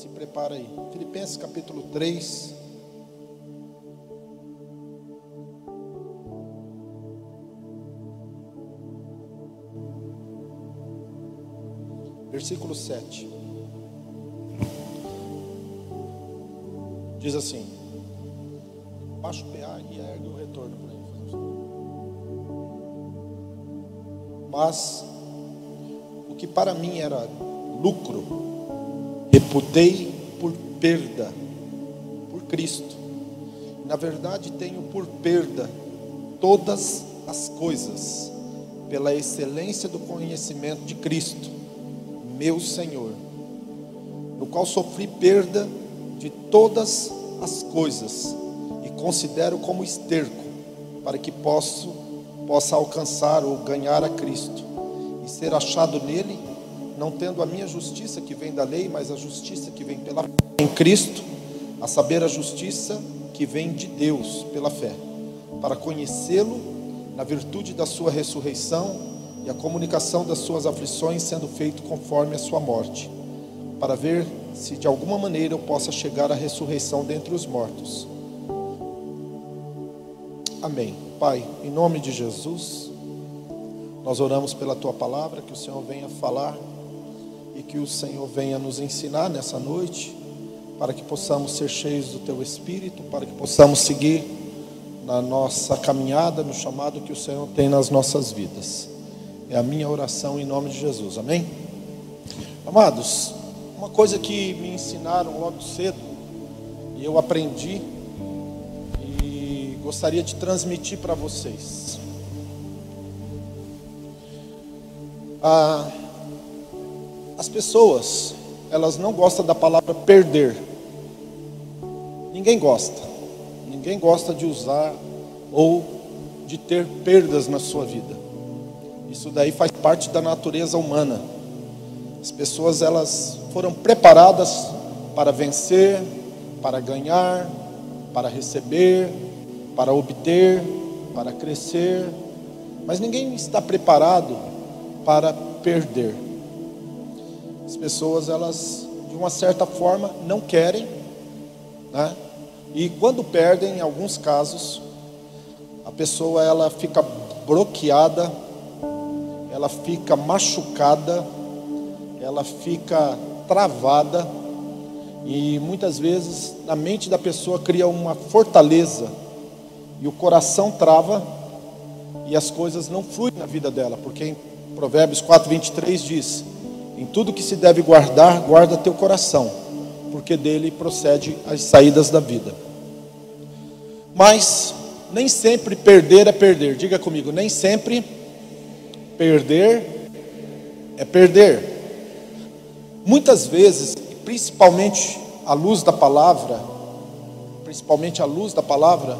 se prepara aí. Filipenses capítulo 3. Versículo 7. Diz assim: Baixa o PA e ergue o retorno para ele. Mas o que para mim era lucro, reputei por perda por Cristo. Na verdade, tenho por perda todas as coisas pela excelência do conhecimento de Cristo, meu Senhor, no qual sofri perda de todas as coisas e considero como esterco para que possa, possa alcançar ou ganhar a Cristo e ser achado nele não tendo a minha justiça que vem da lei, mas a justiça que vem pela fé em Cristo, a saber, a justiça que vem de Deus pela fé, para conhecê-lo na virtude da sua ressurreição e a comunicação das suas aflições sendo feito conforme a sua morte, para ver se de alguma maneira eu possa chegar à ressurreição dentre os mortos. Amém. Pai, em nome de Jesus, nós oramos pela tua palavra, que o Senhor venha falar e que o Senhor venha nos ensinar nessa noite, para que possamos ser cheios do Teu Espírito, para que possamos seguir na nossa caminhada, no chamado que o Senhor tem nas nossas vidas. É a minha oração em nome de Jesus, amém? Amados, uma coisa que me ensinaram logo cedo, e eu aprendi, e gostaria de transmitir para vocês. Ah, as pessoas, elas não gostam da palavra perder. Ninguém gosta. Ninguém gosta de usar ou de ter perdas na sua vida. Isso daí faz parte da natureza humana. As pessoas elas foram preparadas para vencer, para ganhar, para receber, para obter, para crescer, mas ninguém está preparado para perder. As pessoas, elas, de uma certa forma, não querem, né? E quando perdem, em alguns casos, a pessoa ela fica bloqueada, ela fica machucada, ela fica travada e muitas vezes na mente da pessoa cria uma fortaleza e o coração trava e as coisas não fluem na vida dela, porque em Provérbios 4:23 diz: em tudo que se deve guardar, guarda teu coração, porque dele procede as saídas da vida. Mas nem sempre perder é perder. Diga comigo, nem sempre perder é perder. Muitas vezes, principalmente à luz da palavra, principalmente à luz da palavra,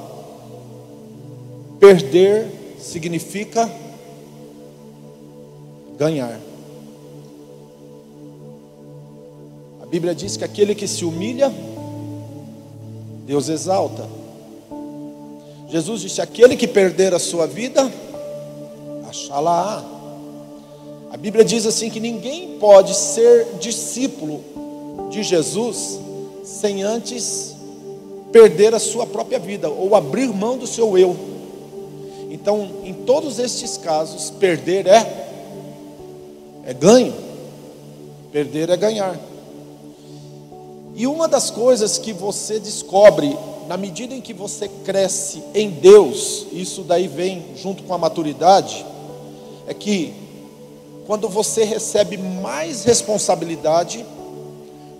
perder significa ganhar. Bíblia diz que aquele que se humilha, Deus exalta. Jesus disse: aquele que perder a sua vida, achá-la. A Bíblia diz assim que ninguém pode ser discípulo de Jesus sem antes perder a sua própria vida ou abrir mão do seu eu. Então, em todos estes casos, perder é é ganho. Perder é ganhar. E uma das coisas que você descobre na medida em que você cresce em Deus, isso daí vem junto com a maturidade, é que quando você recebe mais responsabilidade,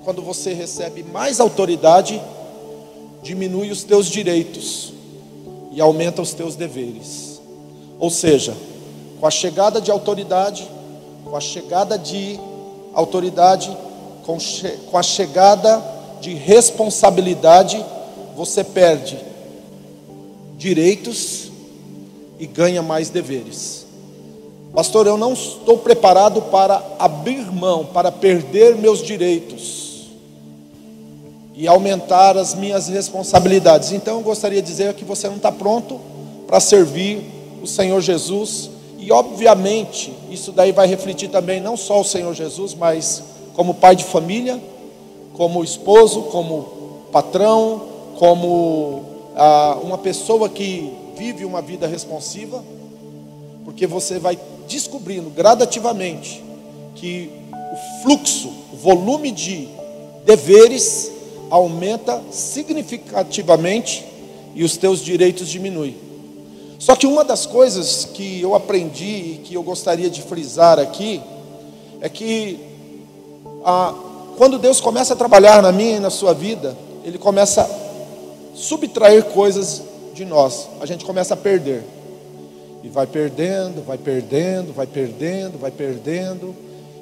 quando você recebe mais autoridade, diminui os teus direitos e aumenta os teus deveres. Ou seja, com a chegada de autoridade, com a chegada de autoridade, com, com a chegada de responsabilidade, você perde direitos e ganha mais deveres. Pastor, eu não estou preparado para abrir mão, para perder meus direitos e aumentar as minhas responsabilidades. Então eu gostaria de dizer que você não está pronto para servir o Senhor Jesus. E obviamente isso daí vai refletir também não só o Senhor Jesus, mas como pai de família, como esposo, como patrão, como ah, uma pessoa que vive uma vida responsiva, porque você vai descobrindo gradativamente que o fluxo, o volume de deveres aumenta significativamente e os teus direitos diminuem. Só que uma das coisas que eu aprendi e que eu gostaria de frisar aqui é que ah, quando Deus começa a trabalhar na minha e na sua vida, Ele começa a subtrair coisas de nós, a gente começa a perder. E vai perdendo, vai perdendo, vai perdendo, vai perdendo.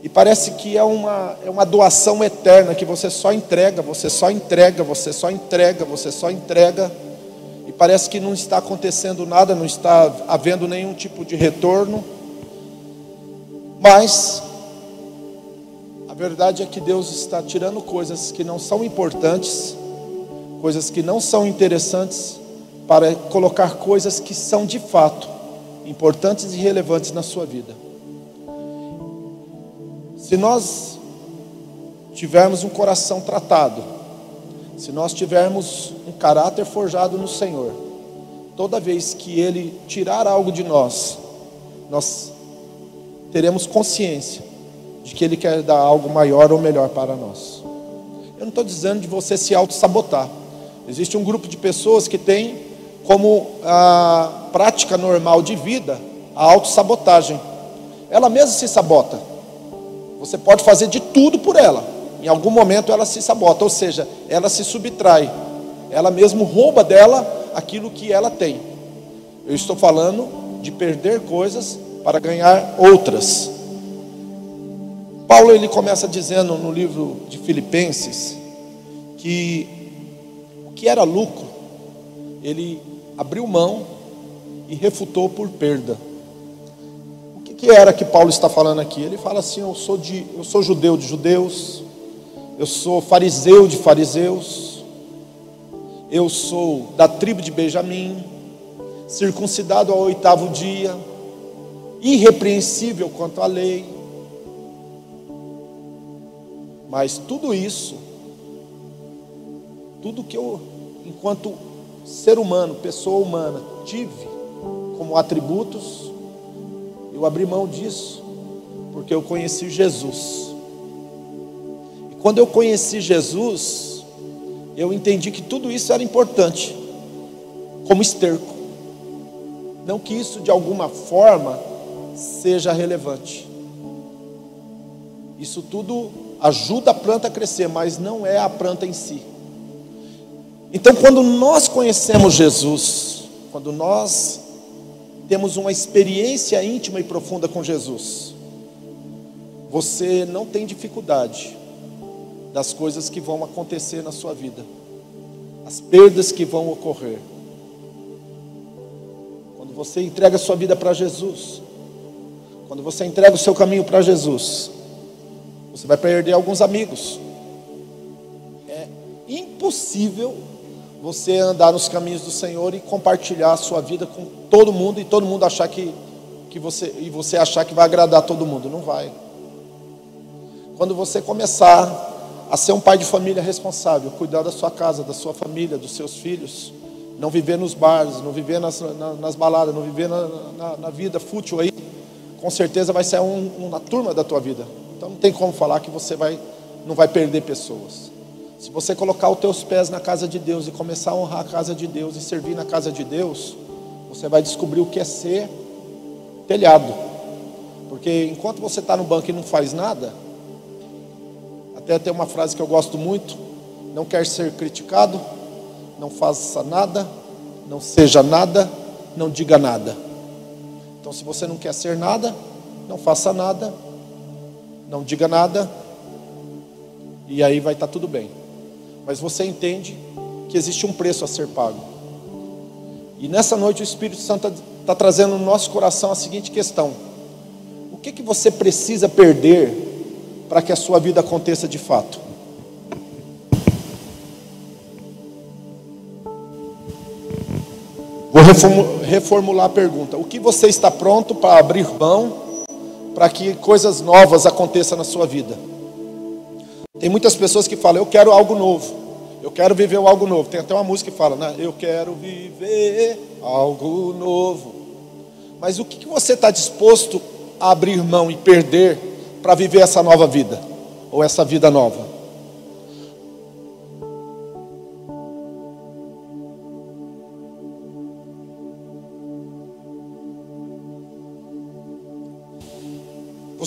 E parece que é uma, é uma doação eterna que você só entrega, você só entrega, você só entrega, você só entrega. E parece que não está acontecendo nada, não está havendo nenhum tipo de retorno. Mas verdade é que Deus está tirando coisas que não são importantes, coisas que não são interessantes, para colocar coisas que são de fato importantes e relevantes na sua vida. Se nós tivermos um coração tratado, se nós tivermos um caráter forjado no Senhor, toda vez que Ele tirar algo de nós, nós teremos consciência de que Ele quer dar algo maior ou melhor para nós. Eu não estou dizendo de você se auto-sabotar. Existe um grupo de pessoas que tem como a prática normal de vida a autossabotagem. Ela mesma se sabota. Você pode fazer de tudo por ela. Em algum momento ela se sabota, ou seja, ela se subtrai. Ela mesmo rouba dela aquilo que ela tem. Eu estou falando de perder coisas para ganhar outras. Paulo ele começa dizendo no livro de Filipenses que o que era lucro, ele abriu mão e refutou por perda. O que, que, era que Paulo está falando aqui? Ele fala assim: eu sou, de, eu sou judeu de judeus, eu sou fariseu de fariseus, eu sou da tribo de Benjamim, circuncidado ao oitavo dia, irrepreensível quanto à lei. Mas tudo isso, tudo que eu, enquanto ser humano, pessoa humana, tive como atributos, eu abri mão disso, porque eu conheci Jesus. E quando eu conheci Jesus, eu entendi que tudo isso era importante, como esterco. Não que isso de alguma forma seja relevante. Isso tudo ajuda a planta a crescer, mas não é a planta em si. Então, quando nós conhecemos Jesus, quando nós temos uma experiência íntima e profunda com Jesus, você não tem dificuldade das coisas que vão acontecer na sua vida, as perdas que vão ocorrer. Quando você entrega a sua vida para Jesus, quando você entrega o seu caminho para Jesus, você vai perder alguns amigos. É impossível você andar nos caminhos do Senhor e compartilhar a sua vida com todo mundo e todo mundo achar que, que você e você achar que vai agradar todo mundo, não vai. Quando você começar a ser um pai de família responsável, cuidar da sua casa, da sua família, dos seus filhos, não viver nos bares, não viver nas, nas baladas, não viver na, na, na, vida fútil aí, com certeza vai ser um, uma turma da tua vida. Tem como falar que você vai, não vai perder pessoas. Se você colocar os teus pés na casa de Deus e começar a honrar a casa de Deus e servir na casa de Deus, você vai descobrir o que é ser telhado. Porque enquanto você está no banco e não faz nada, até tem uma frase que eu gosto muito: não quer ser criticado, não faça nada, não seja nada, não diga nada. Então, se você não quer ser nada, não faça nada, não diga nada, e aí vai estar tá tudo bem mas você entende que existe um preço a ser pago. E nessa noite o Espírito Santo está trazendo no nosso coração a seguinte questão: o que, que você precisa perder para que a sua vida aconteça de fato? Vou reformular a pergunta: o que você está pronto para abrir mão para que coisas novas aconteçam na sua vida? Tem muitas pessoas que falam, eu quero algo novo. Eu quero viver algo novo. Tem até uma música que fala, né? Eu quero viver algo novo. Mas o que você está disposto a abrir mão e perder para viver essa nova vida? Ou essa vida nova?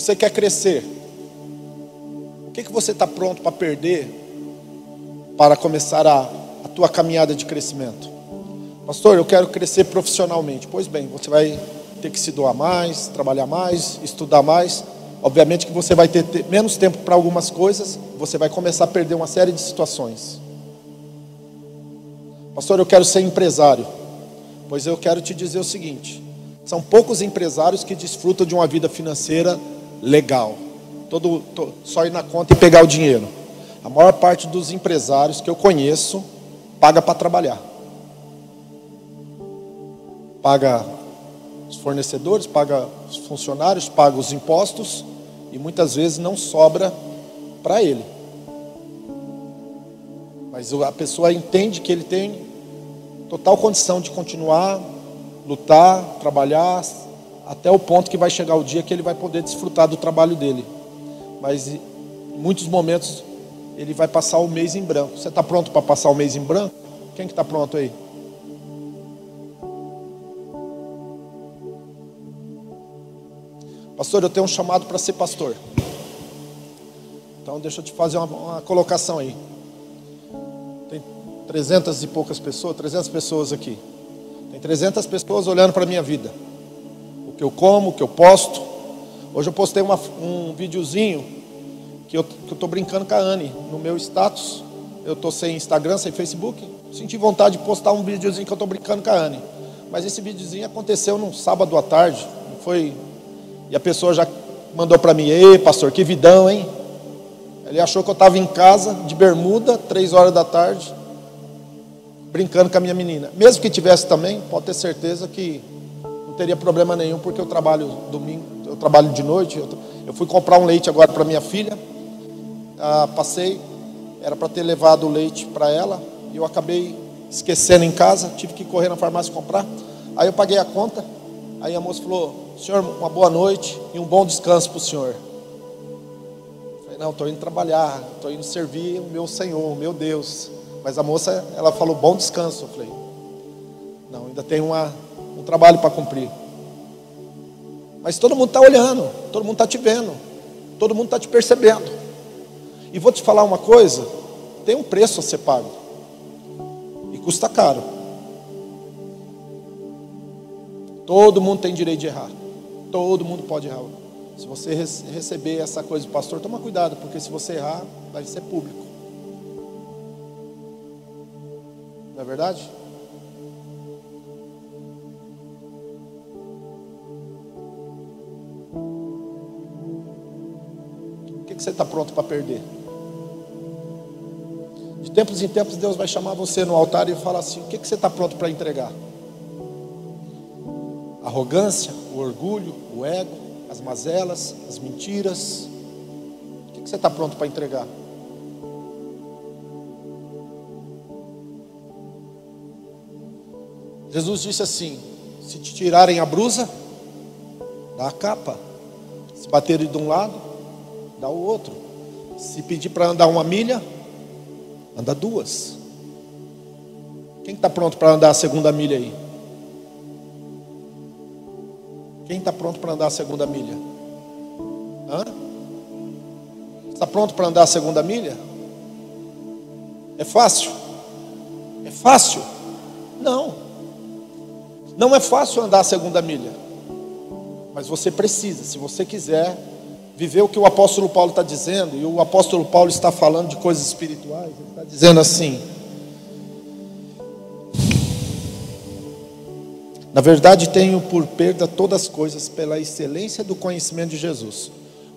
Você quer crescer? O que, que você está pronto para perder para começar a, a tua caminhada de crescimento? Pastor, eu quero crescer profissionalmente. Pois bem, você vai ter que se doar mais, trabalhar mais, estudar mais. Obviamente que você vai ter, ter menos tempo para algumas coisas, você vai começar a perder uma série de situações. Pastor, eu quero ser empresário. Pois eu quero te dizer o seguinte: são poucos empresários que desfrutam de uma vida financeira legal. Todo, só ir na conta e pegar o dinheiro. A maior parte dos empresários que eu conheço paga para trabalhar. Paga os fornecedores, paga os funcionários, paga os impostos e muitas vezes não sobra para ele. Mas a pessoa entende que ele tem total condição de continuar, lutar, trabalhar, até o ponto que vai chegar o dia que ele vai poder desfrutar do trabalho dele. Mas em muitos momentos ele vai passar o mês em branco. Você está pronto para passar o mês em branco? Quem que está pronto aí? Pastor, eu tenho um chamado para ser pastor. Então deixa eu te fazer uma, uma colocação aí. Tem trezentas e poucas pessoas, 300 pessoas aqui. Tem 300 pessoas olhando para a minha vida que eu como, o que eu posto. Hoje eu postei uma, um videozinho que eu estou brincando com a Anne no meu status. Eu estou sem Instagram, sem Facebook. Senti vontade de postar um videozinho que eu estou brincando com a Anne. Mas esse videozinho aconteceu num sábado à tarde. Foi. E a pessoa já mandou para mim, ei pastor, que vidão, hein? Ele achou que eu estava em casa, de bermuda, três horas da tarde, brincando com a minha menina. Mesmo que tivesse também, pode ter certeza que não teria problema nenhum, porque eu trabalho domingo, eu trabalho de noite. Eu, eu fui comprar um leite agora para minha filha, ah, passei, era para ter levado o leite para ela, e eu acabei esquecendo em casa, tive que correr na farmácia comprar. Aí eu paguei a conta, aí a moça falou: Senhor, uma boa noite e um bom descanso para o senhor. Eu falei: Não, estou indo trabalhar, estou indo servir o meu Senhor, o meu Deus. Mas a moça, ela falou: Bom descanso. Eu falei: Não, ainda tem uma, um trabalho para cumprir. Mas todo mundo está olhando, todo mundo está te vendo, todo mundo está te percebendo. E vou te falar uma coisa: tem um preço a ser pago, e custa caro. Todo mundo tem direito de errar, todo mundo pode errar. Se você receber essa coisa do pastor, toma cuidado, porque se você errar, vai ser público. Não é verdade? Você está pronto para perder? De tempos em tempos, Deus vai chamar você no altar e falar assim: o que, que você está pronto para entregar? arrogância, o orgulho, o ego, as mazelas, as mentiras. O que, que você está pronto para entregar? Jesus disse assim: se te tirarem a brusa, dá a capa. Se baterem de um lado, dá o outro. Se pedir para andar uma milha, anda duas. Quem está pronto para andar a segunda milha aí? Quem está pronto para andar a segunda milha? Hã? Está pronto para andar a segunda milha? É fácil? É fácil? Não. Não é fácil andar a segunda milha. Mas você precisa, se você quiser, viver o que o apóstolo Paulo está dizendo, e o apóstolo Paulo está falando de coisas espirituais, ele está dizendo assim: Na verdade, tenho por perda todas as coisas pela excelência do conhecimento de Jesus.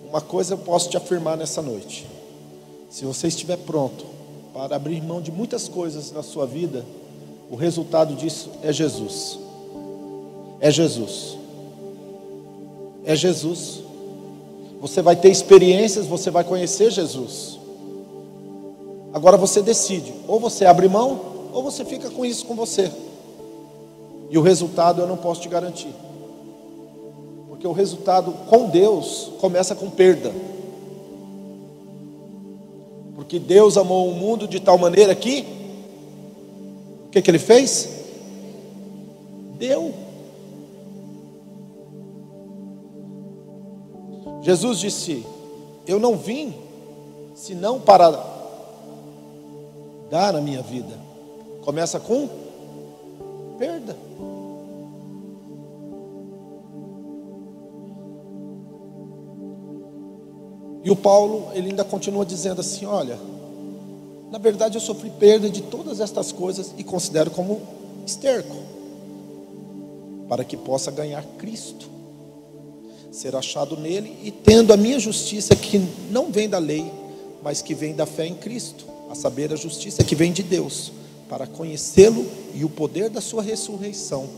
Uma coisa eu posso te afirmar nessa noite: se você estiver pronto para abrir mão de muitas coisas na sua vida, o resultado disso é Jesus. É Jesus. É Jesus. Você vai ter experiências, você vai conhecer Jesus. Agora você decide, ou você abre mão, ou você fica com isso com você. E o resultado eu não posso te garantir. Porque o resultado com Deus começa com perda. Porque Deus amou o mundo de tal maneira que o que, que ele fez? Deu. Jesus disse: Eu não vim senão para dar a minha vida. Começa com perda. E o Paulo, ele ainda continua dizendo assim: Olha, na verdade eu sofri perda de todas estas coisas e considero como esterco, para que possa ganhar Cristo, ser achado nele e tendo a minha justiça que não vem da lei, mas que vem da fé em Cristo, a saber, a justiça que vem de Deus, para conhecê-lo e o poder da sua ressurreição.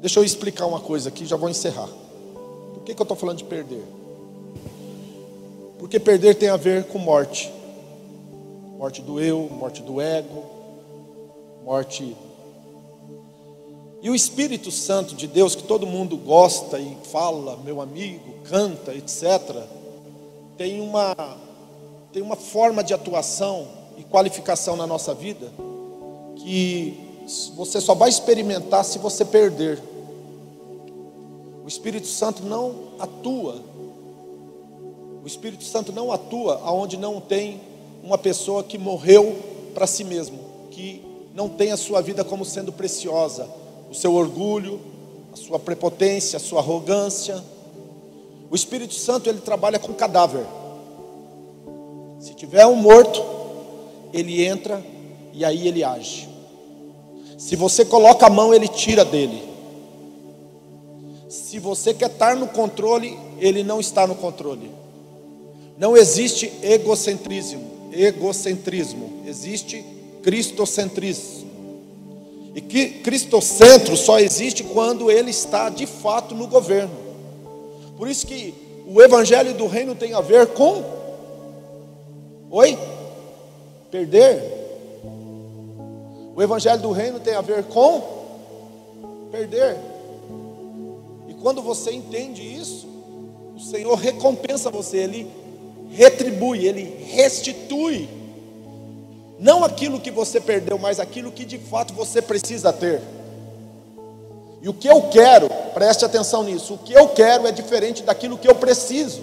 Deixa eu explicar uma coisa aqui, já vou encerrar que, que eu estou falando de perder? Porque perder tem a ver com morte. Morte do eu, morte do ego, morte. E o Espírito Santo de Deus, que todo mundo gosta e fala, meu amigo, canta, etc., tem uma, tem uma forma de atuação e qualificação na nossa vida que você só vai experimentar se você perder. O Espírito Santo não atua. O Espírito Santo não atua aonde não tem uma pessoa que morreu para si mesmo, que não tem a sua vida como sendo preciosa, o seu orgulho, a sua prepotência, a sua arrogância. O Espírito Santo ele trabalha com cadáver. Se tiver um morto, ele entra e aí ele age. Se você coloca a mão, ele tira dele. Se você quer estar no controle, ele não está no controle. Não existe egocentrismo, egocentrismo, existe cristocentrismo. E que cristocentro só existe quando ele está de fato no governo. Por isso que o evangelho do reino tem a ver com Oi? Perder. O evangelho do reino tem a ver com perder quando você entende isso, o Senhor recompensa você, Ele retribui, Ele restitui. Não aquilo que você perdeu, mas aquilo que de fato você precisa ter. E o que eu quero, preste atenção nisso, o que eu quero é diferente daquilo que eu preciso.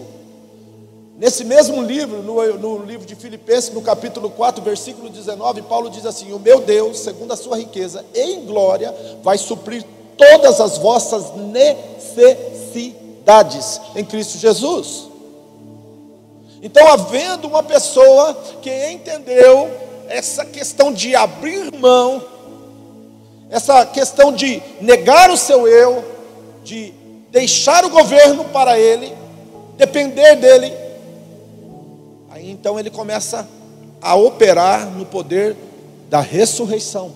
Nesse mesmo livro, no, no, livro de Filipenses, no capítulo 4, versículo 19, Paulo diz assim: O meu Deus, segundo a sua riqueza em glória, vai suprir todas as vossas necessidades em Cristo Jesus. Então, havendo uma pessoa que entendeu essa questão de abrir mão, essa questão de negar o seu eu, de deixar o governo para ele, depender dele, aí então ele começa a operar no poder da ressurreição.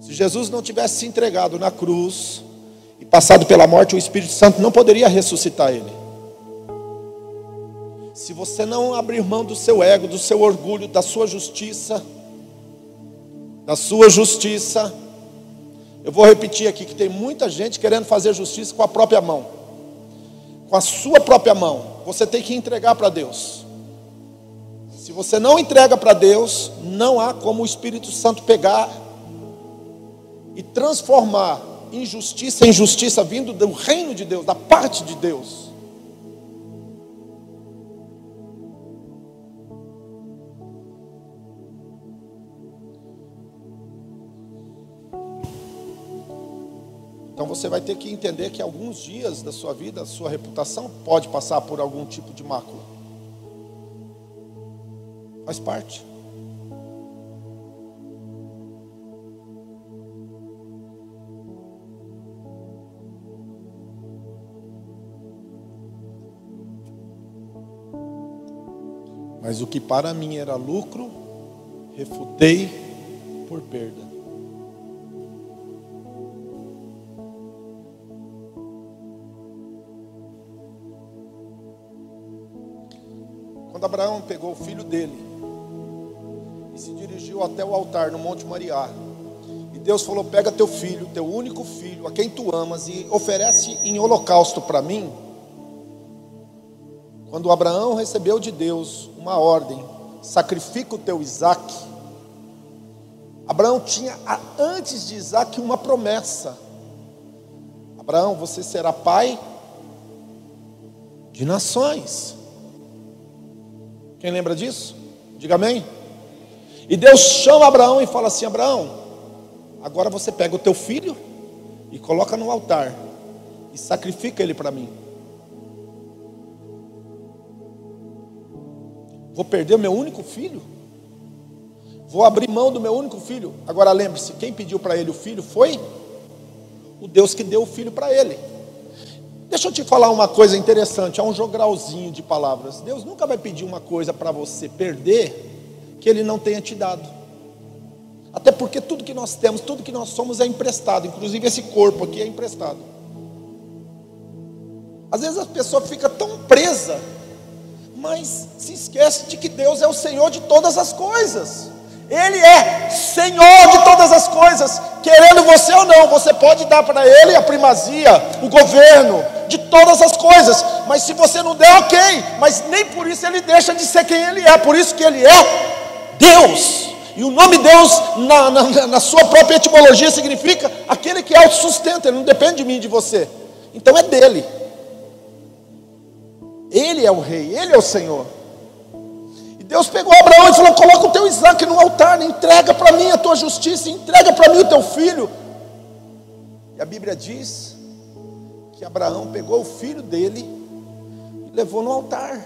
Se Jesus não tivesse se entregado na cruz e passado pela morte, o Espírito Santo não poderia ressuscitar ele. Se você não abrir mão do seu ego, do seu orgulho, da sua justiça, da sua justiça, eu vou repetir aqui que tem muita gente querendo fazer justiça com a própria mão. Com a sua própria mão. Você tem que entregar para Deus. Se você não entrega para Deus, não há como o Espírito Santo pegar e transformar injustiça em justiça vindo do reino de Deus, da parte de Deus. Então você vai ter que entender que alguns dias da sua vida, a sua reputação pode passar por algum tipo de mácula. Faz parte. Mas o que para mim era lucro, refutei por perda. Abraão pegou o filho dele e se dirigiu até o altar no Monte Moriá, e Deus falou: Pega teu filho, teu único filho, a quem tu amas, e oferece em holocausto para mim. Quando Abraão recebeu de Deus uma ordem, sacrifica o teu Isaac. Abraão tinha antes de Isaac uma promessa. Abraão, você será pai de nações. Quem lembra disso? Diga amém. E Deus chama Abraão e fala assim: Abraão, agora você pega o teu filho e coloca no altar e sacrifica ele para mim. Vou perder o meu único filho? Vou abrir mão do meu único filho? Agora lembre-se: quem pediu para ele o filho foi o Deus que deu o filho para ele. Deixa eu te falar uma coisa interessante, há um jogralzinho de palavras. Deus nunca vai pedir uma coisa para você perder que Ele não tenha te dado. Até porque tudo que nós temos, tudo que nós somos é emprestado, inclusive esse corpo aqui é emprestado. Às vezes a pessoa fica tão presa mas se esquece de que Deus é o Senhor de todas as coisas. Ele é Senhor de todas as coisas, querendo você ou não, você pode dar para Ele a primazia, o governo de todas as coisas, mas se você não der, ok, mas nem por isso Ele deixa de ser quem Ele é, por isso que Ele é Deus. E o nome Deus, na, na, na sua própria etimologia, significa aquele que autossustenta, Ele não depende de mim de você, então é dele. Ele é o rei, ele é o Senhor. Deus pegou Abraão e falou: Coloca o teu Isaac no altar, entrega para mim a tua justiça, entrega para mim o teu filho. E a Bíblia diz que Abraão pegou o filho dele e levou no altar.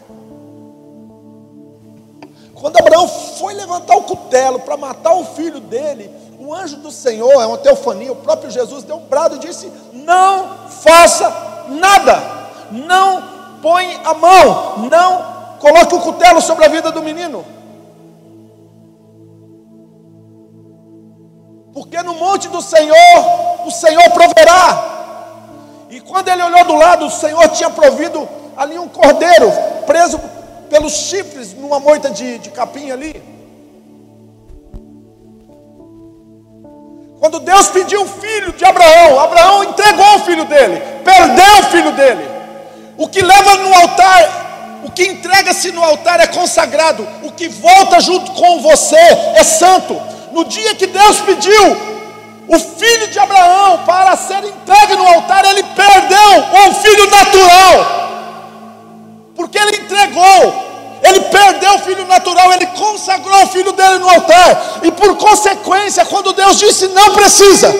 Quando Abraão foi levantar o cutelo para matar o filho dele, o anjo do Senhor, é uma teofania, o próprio Jesus deu um brado e disse: Não faça nada, não põe a mão, não coloque o cutelo sobre a vida do menino. Porque no monte do Senhor, o Senhor proverá. E quando ele olhou do lado, o Senhor tinha provido ali um cordeiro, preso pelos chifres numa moita de, de capim ali. Quando Deus pediu o filho de Abraão, Abraão entregou o filho dele, perdeu o filho dele. O que leva no altar, o que entrega-se no altar é consagrado. O que volta junto com você é santo. No dia que Deus pediu o filho de Abraão para ser entregue no altar, ele perdeu o filho natural. Porque ele entregou ele perdeu o filho natural, ele consagrou o filho dele no altar, e por consequência, quando Deus disse não precisa,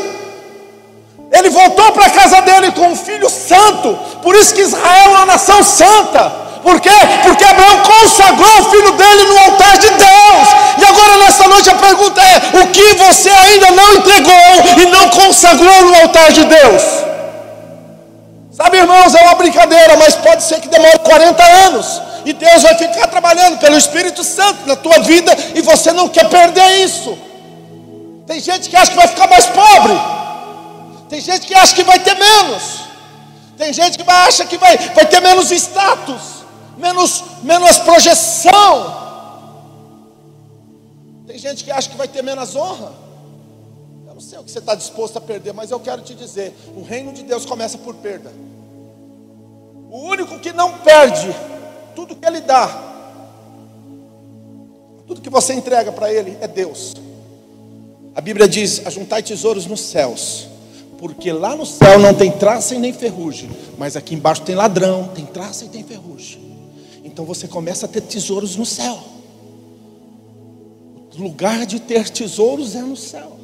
ele voltou para a casa dele com um filho santo. Por isso que Israel é uma nação santa. Por quê? Porque Abraão consagrou o filho dele no altar de Deus. E agora nesta noite a pergunta é: o que você ainda não entregou e não consagrou no altar de Deus? Sabe, irmãos, é uma brincadeira, mas pode ser que demore 40 anos. E Deus vai ficar trabalhando pelo Espírito Santo na tua vida e você não quer perder isso. Tem gente que acha que vai ficar mais pobre. Tem gente que acha que vai ter menos. Tem gente que acha que vai, vai ter menos status, menos, menos projeção. Tem gente que acha que vai ter menos honra. Eu não sei o que você está disposto a perder, mas eu quero te dizer: o reino de Deus começa por perda. O único que não perde tudo que Ele dá, tudo que você entrega para Ele é Deus. A Bíblia diz: ajuntai tesouros nos céus porque lá no céu não tem traça e nem ferrugem, mas aqui embaixo tem ladrão, tem traça e tem ferrugem. Então você começa a ter tesouros no céu. O lugar de ter tesouros é no céu.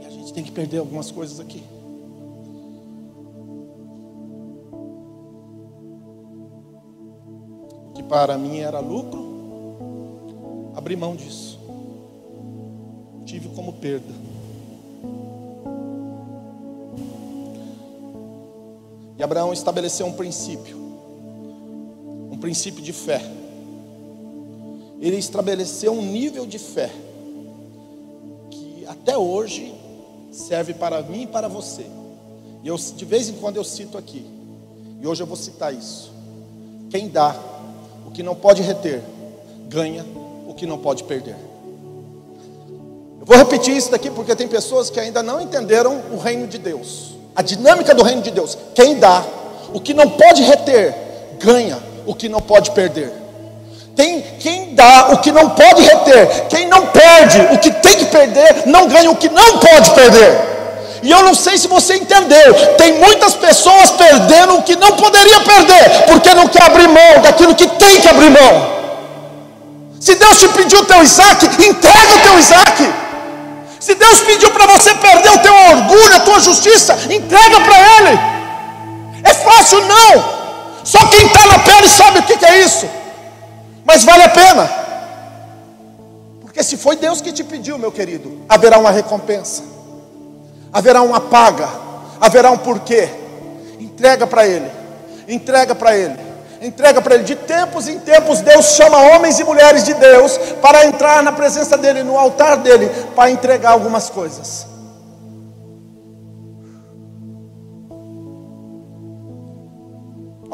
E a gente tem que perder algumas coisas aqui. O que para mim era lucro, abri mão disso. Tive como perda. E Abraão estabeleceu um princípio, princípio de fé. Ele estabeleceu um nível de fé que até hoje serve para mim e para você. E eu de vez em quando eu cito aqui. E hoje eu vou citar isso. Quem dá que não pode reter, ganha o que não pode perder. Eu vou repetir isso daqui porque tem pessoas que ainda não entenderam o reino de Deus, a dinâmica do reino de Deus. Quem dá o que não pode reter, ganha o que não pode perder. Tem quem dá o que não pode reter, quem não perde o que tem que perder, não ganha o que não pode perder. E eu não sei se você entendeu, tem muitas pessoas perdendo o que não poderia perder, porque não quer abrir mão daquilo que tem que abrir mão. Se Deus te pediu o teu Isaac, entrega o teu Isaac. Se Deus pediu para você perder o teu orgulho, a tua justiça, entrega para Ele. É fácil não. Só quem está na pele sabe o que, que é isso. Mas vale a pena. Porque se foi Deus que te pediu, meu querido, haverá uma recompensa haverá uma paga, haverá um porquê. Entrega para Ele, entrega para Ele, entrega para Ele. De tempos em tempos, Deus chama homens e mulheres de Deus para entrar na presença dEle, no altar dEle, para entregar algumas coisas.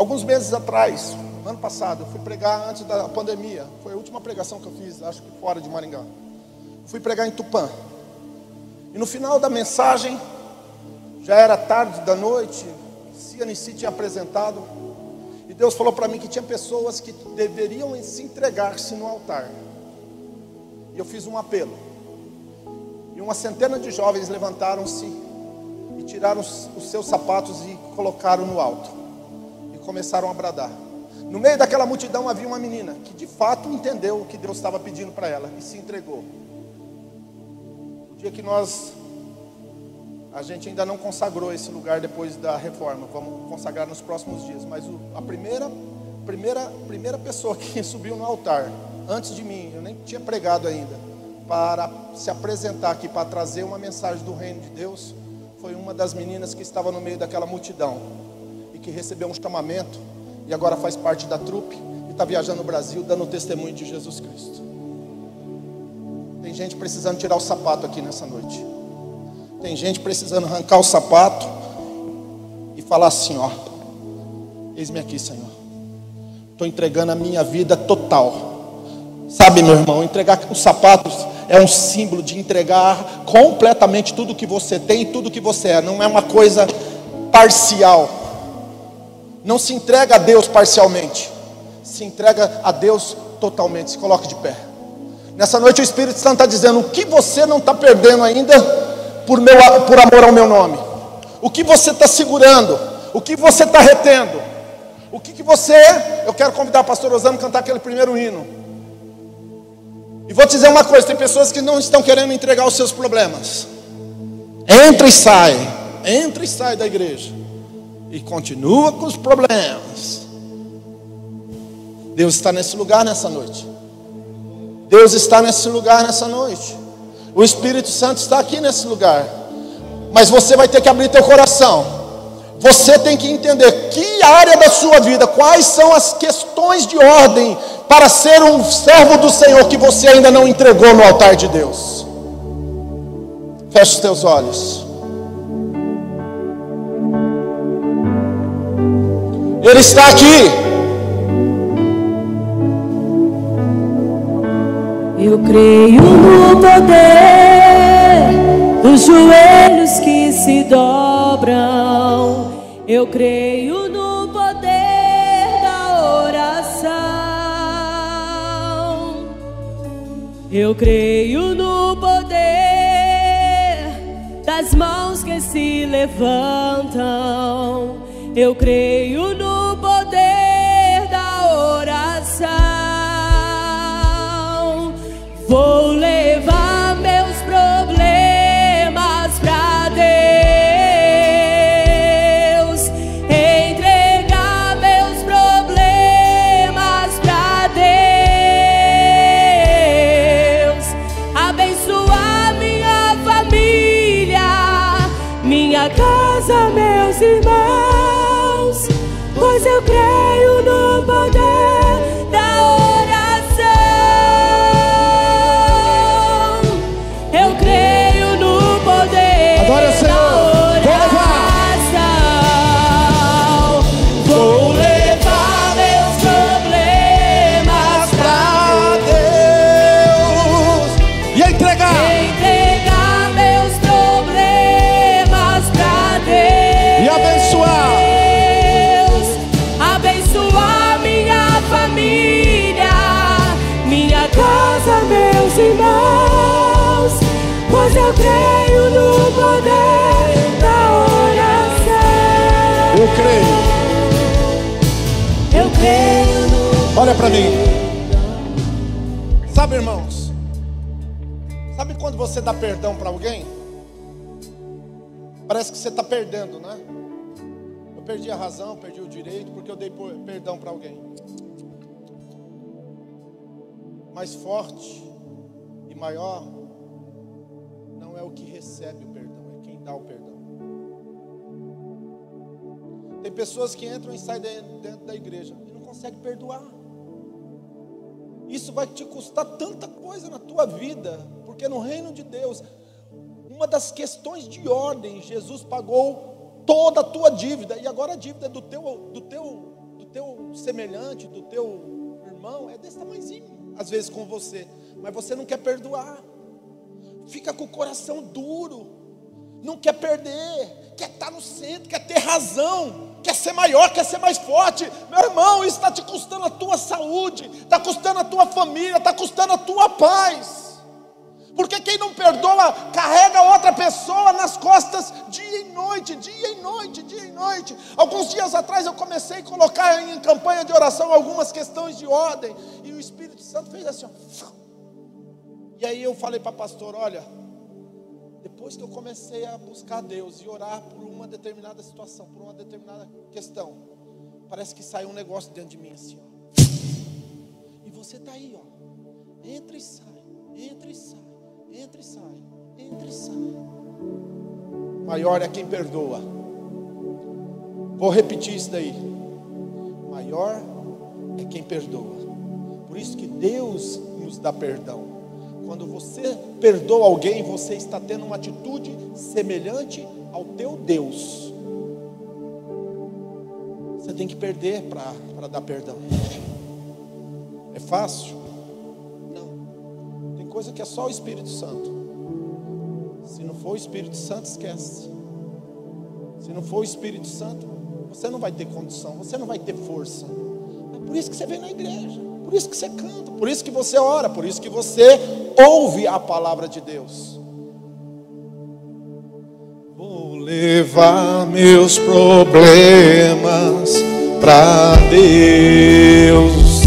Alguns meses atrás, ano passado, eu fui pregar antes da pandemia. Foi a última pregação que eu fiz, acho que fora de Maringá. Fui pregar em Tupã. E no final da mensagem, já era tarde da noite, Cianici tinha apresentado, e Deus falou para mim que tinha pessoas que deveriam se entregar-se no altar. E eu fiz um apelo. E uma centena de jovens levantaram-se e tiraram os seus sapatos e colocaram no alto. Começaram a bradar. No meio daquela multidão havia uma menina que de fato entendeu o que Deus estava pedindo para ela e se entregou dia que nós a gente ainda não consagrou esse lugar depois da reforma, vamos consagrar nos próximos dias. Mas o, a primeira, primeira, primeira pessoa que subiu no altar, antes de mim, eu nem tinha pregado ainda, para se apresentar aqui, para trazer uma mensagem do reino de Deus, foi uma das meninas que estava no meio daquela multidão que recebeu um chamamento e agora faz parte da trupe e está viajando no Brasil dando testemunho de Jesus Cristo. Tem gente precisando tirar o sapato aqui nessa noite. Tem gente precisando arrancar o sapato e falar assim: ó, eis-me aqui, Senhor. Estou entregando a minha vida total. Sabe, meu irmão, entregar os sapatos é um símbolo de entregar completamente tudo que você tem e tudo que você é. Não é uma coisa parcial. Não se entrega a Deus parcialmente. Se entrega a Deus totalmente. Se coloque de pé. Nessa noite o Espírito Santo está dizendo: o que você não está perdendo ainda por, meu, por amor ao meu nome? O que você está segurando? O que você está retendo? O que, que você. Eu quero convidar o pastor Osano a cantar aquele primeiro hino. E vou te dizer uma coisa: tem pessoas que não estão querendo entregar os seus problemas. Entra e sai, entra e sai da igreja. E continua com os problemas. Deus está nesse lugar nessa noite. Deus está nesse lugar nessa noite. O Espírito Santo está aqui nesse lugar. Mas você vai ter que abrir teu coração. Você tem que entender que área da sua vida, quais são as questões de ordem para ser um servo do Senhor que você ainda não entregou no altar de Deus. Feche os teus olhos. Ele está aqui. Eu creio no poder dos joelhos que se dobram. Eu creio no poder da oração. Eu creio no poder das mãos que se levantam. Eu creio no Vou levar você dá perdão para alguém? Parece que você está perdendo, né? Eu perdi a razão, perdi o direito, porque eu dei perdão para alguém. Mais forte e maior não é o que recebe o perdão, é quem dá o perdão. Tem pessoas que entram e saem de- dentro da igreja e não conseguem perdoar. Isso vai te custar tanta coisa na tua vida, porque no reino de Deus, uma das questões de ordem, Jesus pagou toda a tua dívida, e agora a dívida do teu, do teu, do teu semelhante, do teu irmão, é desse tamanhozinho, às vezes com você, mas você não quer perdoar, fica com o coração duro, não quer perder, quer estar no centro, quer ter razão, quer ser maior, quer ser mais forte. Meu irmão, isso está te custando a tua saúde, está custando a tua família, está custando a tua paz. Porque quem não perdoa carrega outra pessoa nas costas dia e noite, dia e noite, dia e noite. Alguns dias atrás eu comecei a colocar em campanha de oração algumas questões de ordem, e o Espírito Santo fez assim, ó. E aí eu falei para a pastora, olha, depois que eu comecei a buscar Deus e orar por uma determinada situação, por uma determinada questão, parece que saiu um negócio dentro de mim assim, ó. E você está aí, ó. Entra e sai, entra e sai, entra e sai, entra e sai. Maior é quem perdoa. Vou repetir isso daí. Maior é quem perdoa. Por isso que Deus nos dá perdão. Quando você perdoa alguém, você está tendo uma atitude semelhante ao teu Deus. Você tem que perder para dar perdão. É fácil? Não. Tem coisa que é só o Espírito Santo. Se não for o Espírito Santo, esquece. Se não for o Espírito Santo, você não vai ter condição, você não vai ter força. É por isso que você vem na igreja, por isso que você canta, por isso que você ora, por isso que você ouve a palavra de Deus. Vou levar meus problemas para Deus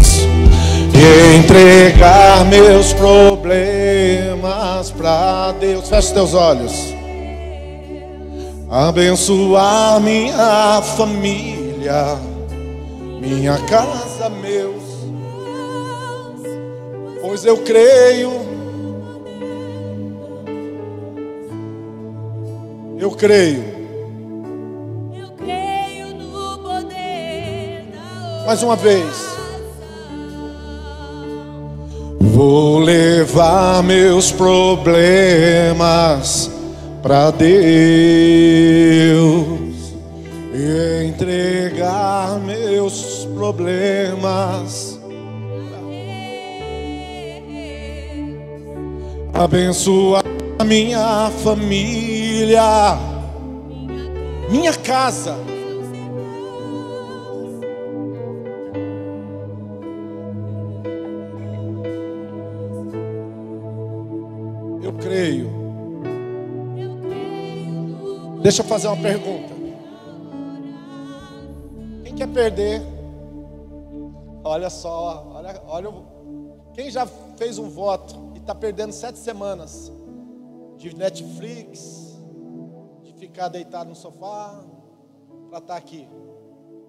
e entregar meus problemas para Deus. Feche teus olhos. Abençoar minha família, minha casa, meus. Pois eu creio, eu creio. Eu creio no poder da Mais uma vez. Vou levar meus problemas para Deus e entregar meus problemas. Abençoar minha família, minha casa. Eu creio. Deixa eu fazer uma pergunta. Quem quer perder? Olha só, olha, olha. Quem já fez um voto e está perdendo sete semanas de Netflix, ficar deitado no sofá, para estar aqui,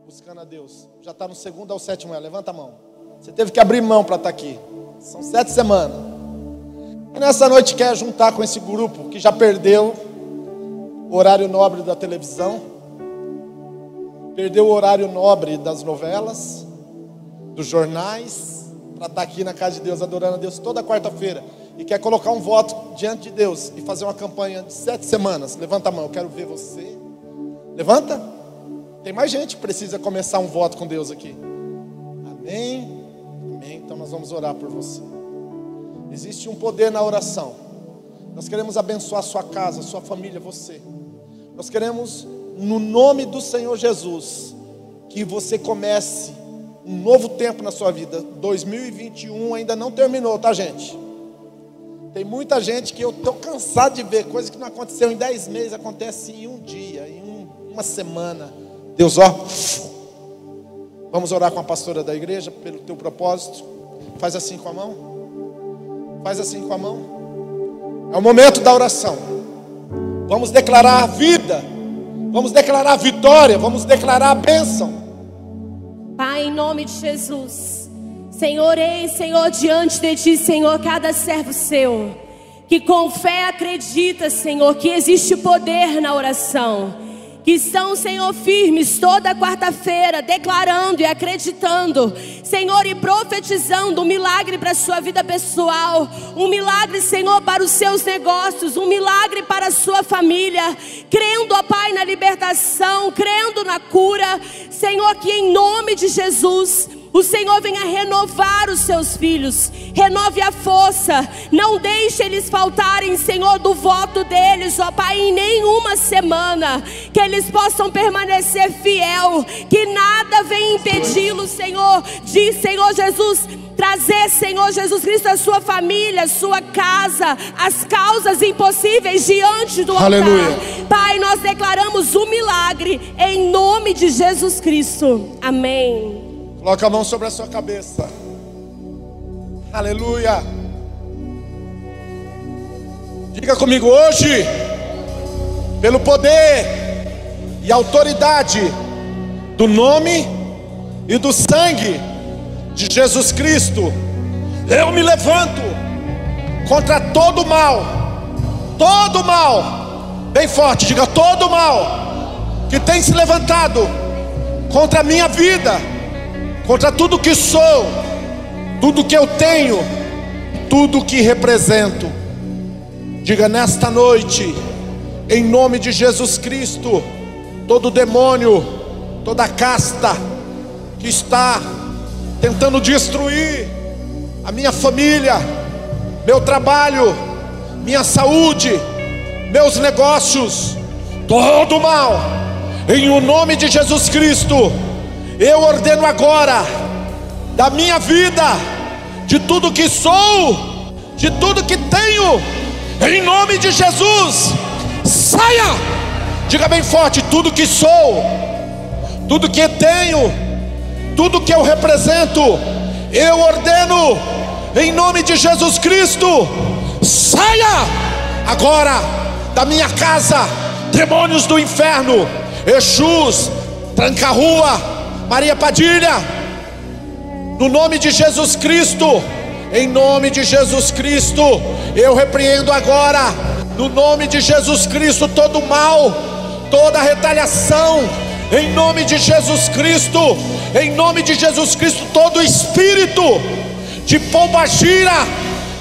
buscando a Deus? Já está no segundo ao sétimo, é? levanta a mão. Você teve que abrir mão para estar aqui. São sete semanas. E nessa noite quer juntar com esse grupo que já perdeu o horário nobre da televisão, perdeu o horário nobre das novelas, dos jornais, para estar aqui na casa de Deus, adorando a Deus toda quarta-feira, e quer colocar um voto diante de Deus e fazer uma campanha de sete semanas. Levanta a mão, eu quero ver você. Levanta. Tem mais gente que precisa começar um voto com Deus aqui. Amém. Amém. Então nós vamos orar por você. Existe um poder na oração. Nós queremos abençoar sua casa, sua família, você. Nós queremos, no nome do Senhor Jesus, que você comece um novo tempo na sua vida. 2021 ainda não terminou, tá, gente? Tem muita gente que eu estou cansado de ver, coisa que não aconteceu em dez meses, acontece em um dia, em um, uma semana. Deus, ó. Vamos orar com a pastora da igreja pelo teu propósito. Faz assim com a mão. Faz assim com a mão. É o momento da oração. Vamos declarar a vida. Vamos declarar a vitória. Vamos declarar a bênção. Pai, em nome de Jesus. Senhor, ei, Senhor, diante de ti, Senhor, cada servo seu, que com fé acredita, Senhor, que existe poder na oração que estão, Senhor, firmes toda quarta-feira, declarando e acreditando, Senhor, e profetizando um milagre para a sua vida pessoal, um milagre, Senhor, para os seus negócios, um milagre para a sua família, crendo, ó Pai, na libertação, crendo na cura, Senhor, que em nome de Jesus, o Senhor venha renovar os seus filhos, renove a força, não deixe eles faltarem, Senhor, do voto deles, ó Pai, em nenhuma semana, que eles possam permanecer fiel, que nada venha impedi-los, Senhor, de Senhor Jesus trazer, Senhor Jesus Cristo, a sua família, a sua casa, as causas impossíveis diante do Aleluia. altar. Pai, nós declaramos o um milagre em nome de Jesus Cristo. Amém. Coloque a mão sobre a sua cabeça. Aleluia. Diga comigo hoje, pelo poder e autoridade do nome e do sangue de Jesus Cristo, eu me levanto contra todo mal, todo mal, bem forte, diga todo mal que tem se levantado contra a minha vida contra tudo que sou, tudo que eu tenho, tudo que represento. Diga nesta noite, em nome de Jesus Cristo, todo demônio, toda casta que está tentando destruir a minha família, meu trabalho, minha saúde, meus negócios, todo mal, em o nome de Jesus Cristo eu ordeno agora, da minha vida, de tudo que sou, de tudo que tenho, em nome de Jesus, saia, diga bem forte: tudo que sou, tudo que tenho, tudo que eu represento, eu ordeno, em nome de Jesus Cristo, saia! Agora da minha casa, demônios do inferno, Exus, tranca-rua Maria Padilha, no nome de Jesus Cristo, em nome de Jesus Cristo, eu repreendo agora, no nome de Jesus Cristo, todo mal, toda retaliação, em nome de Jesus Cristo, em nome de Jesus Cristo, todo espírito de pombagira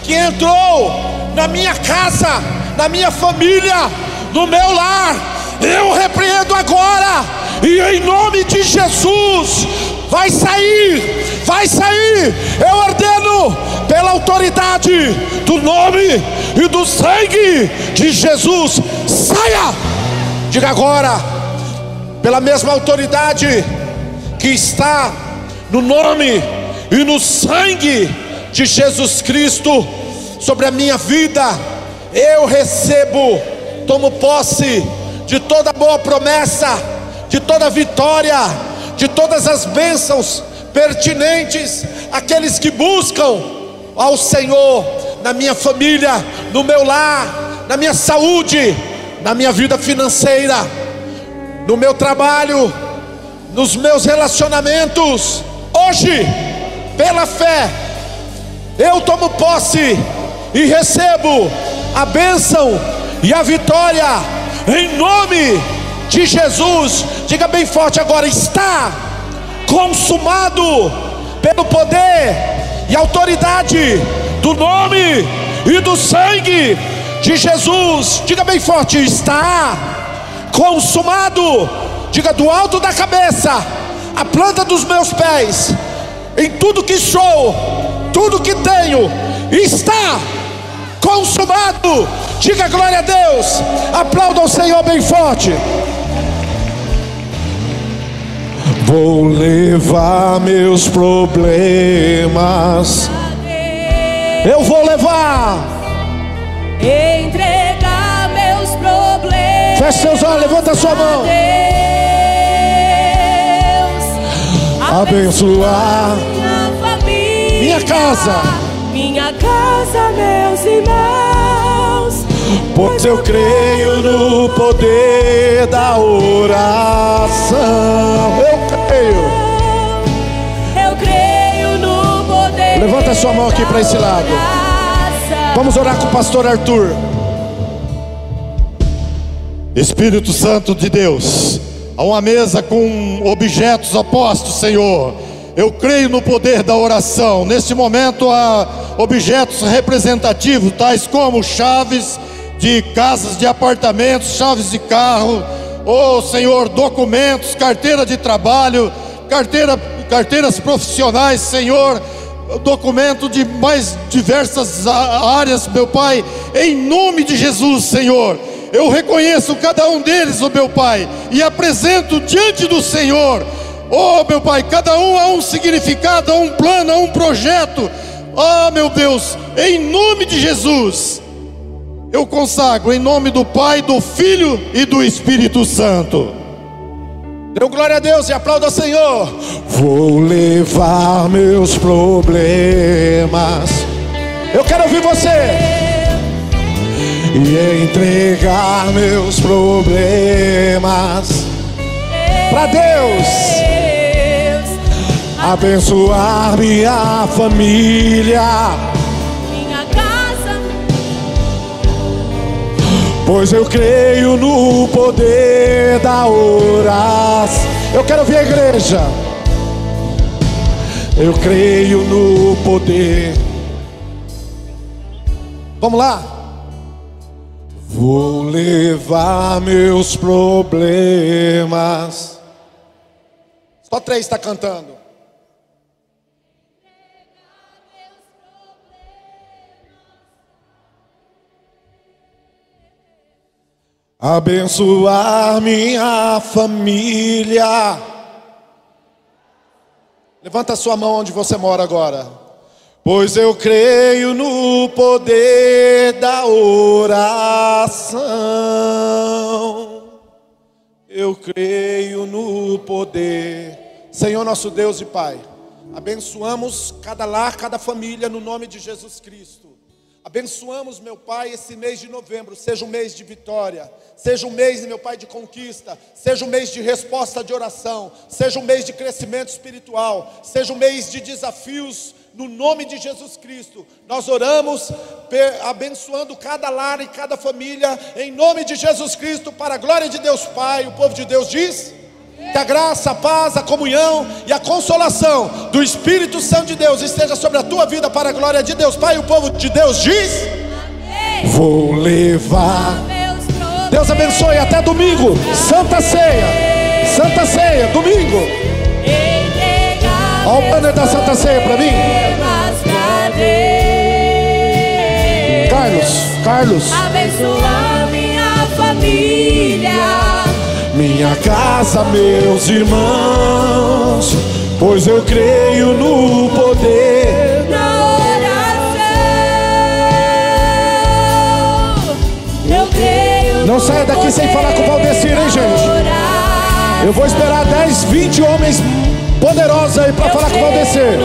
que entrou na minha casa, na minha família, no meu lar, eu repreendo agora e em nome de Jesus, vai sair, vai sair. Eu ordeno pela autoridade do nome e do sangue de Jesus, saia. Diga agora, pela mesma autoridade que está no nome e no sangue de Jesus Cristo sobre a minha vida, eu recebo, tomo posse de toda boa promessa de toda vitória, de todas as bênçãos pertinentes àqueles que buscam ao Senhor na minha família, no meu lar, na minha saúde, na minha vida financeira, no meu trabalho, nos meus relacionamentos. Hoje, pela fé, eu tomo posse e recebo a bênção e a vitória em nome de Jesus. Diga bem forte agora: está consumado pelo poder e autoridade do nome e do sangue de Jesus. Diga bem forte: está consumado. Diga do alto da cabeça, a planta dos meus pés, em tudo que sou, tudo que tenho, está consumado. Diga glória a Deus. Aplauda o Senhor bem forte. Vou levar meus problemas. Eu vou levar. Entregar meus problemas. Feche seus olhos, levanta sua mão. Deus, abençoar minha, família, minha casa minha casa, meus irmãos. Pois eu creio no poder da oração. Eu creio. Eu creio no poder. Levanta a sua mão aqui para esse lado. Vamos orar com o pastor Arthur. Espírito Santo de Deus, a uma mesa com objetos apostos, Senhor. Eu creio no poder da oração. Neste momento há objetos representativos, tais como chaves de casas, de apartamentos, chaves de carro, oh Senhor, documentos, carteira de trabalho, carteira, carteiras profissionais, Senhor, documento de mais diversas a- áreas, meu Pai, em nome de Jesus, Senhor. Eu reconheço cada um deles, oh meu Pai, e apresento diante do Senhor. Oh meu Pai, cada um há um significado, há um plano, há um projeto. Oh meu Deus, em nome de Jesus, eu consagro em nome do Pai, do Filho e do Espírito Santo. Dê um glória a Deus e aplauda o Senhor. Vou levar meus problemas. Eu quero ouvir você. E entregar meus problemas para. Deus, Abençoar minha família. minha casa, Pois eu creio no poder da oração. Eu quero ver a igreja. Eu creio no poder. Vamos lá. Vou levar meus problemas. Só três está cantando. Abençoar minha família. Levanta a sua mão onde você mora agora. Pois eu creio no poder da oração. Eu creio no poder. Senhor nosso Deus e Pai, abençoamos cada lar, cada família no nome de Jesus Cristo. Abençoamos, meu Pai, esse mês de novembro, seja um mês de vitória, seja um mês, meu Pai, de conquista, seja um mês de resposta de oração, seja um mês de crescimento espiritual, seja um mês de desafios, no nome de Jesus Cristo. Nós oramos, abençoando cada lar e cada família, em nome de Jesus Cristo, para a glória de Deus Pai. O povo de Deus diz. Que a graça, a paz, a comunhão e a consolação do Espírito Santo de Deus esteja sobre a tua vida para a glória de Deus. Pai, o povo de Deus diz: Vou levar. Deus abençoe até domingo. Santa Ceia. Santa Ceia, domingo. Olha o banner da Santa Ceia para mim. Carlos, Carlos. Abençoar Minha casa, meus irmãos. Pois eu creio no poder. Na oração. Eu creio Não saia daqui sem falar com o Valdecir, hein, gente? Eu vou esperar 10, 20 homens poderosos aí para falar com o Valdecir.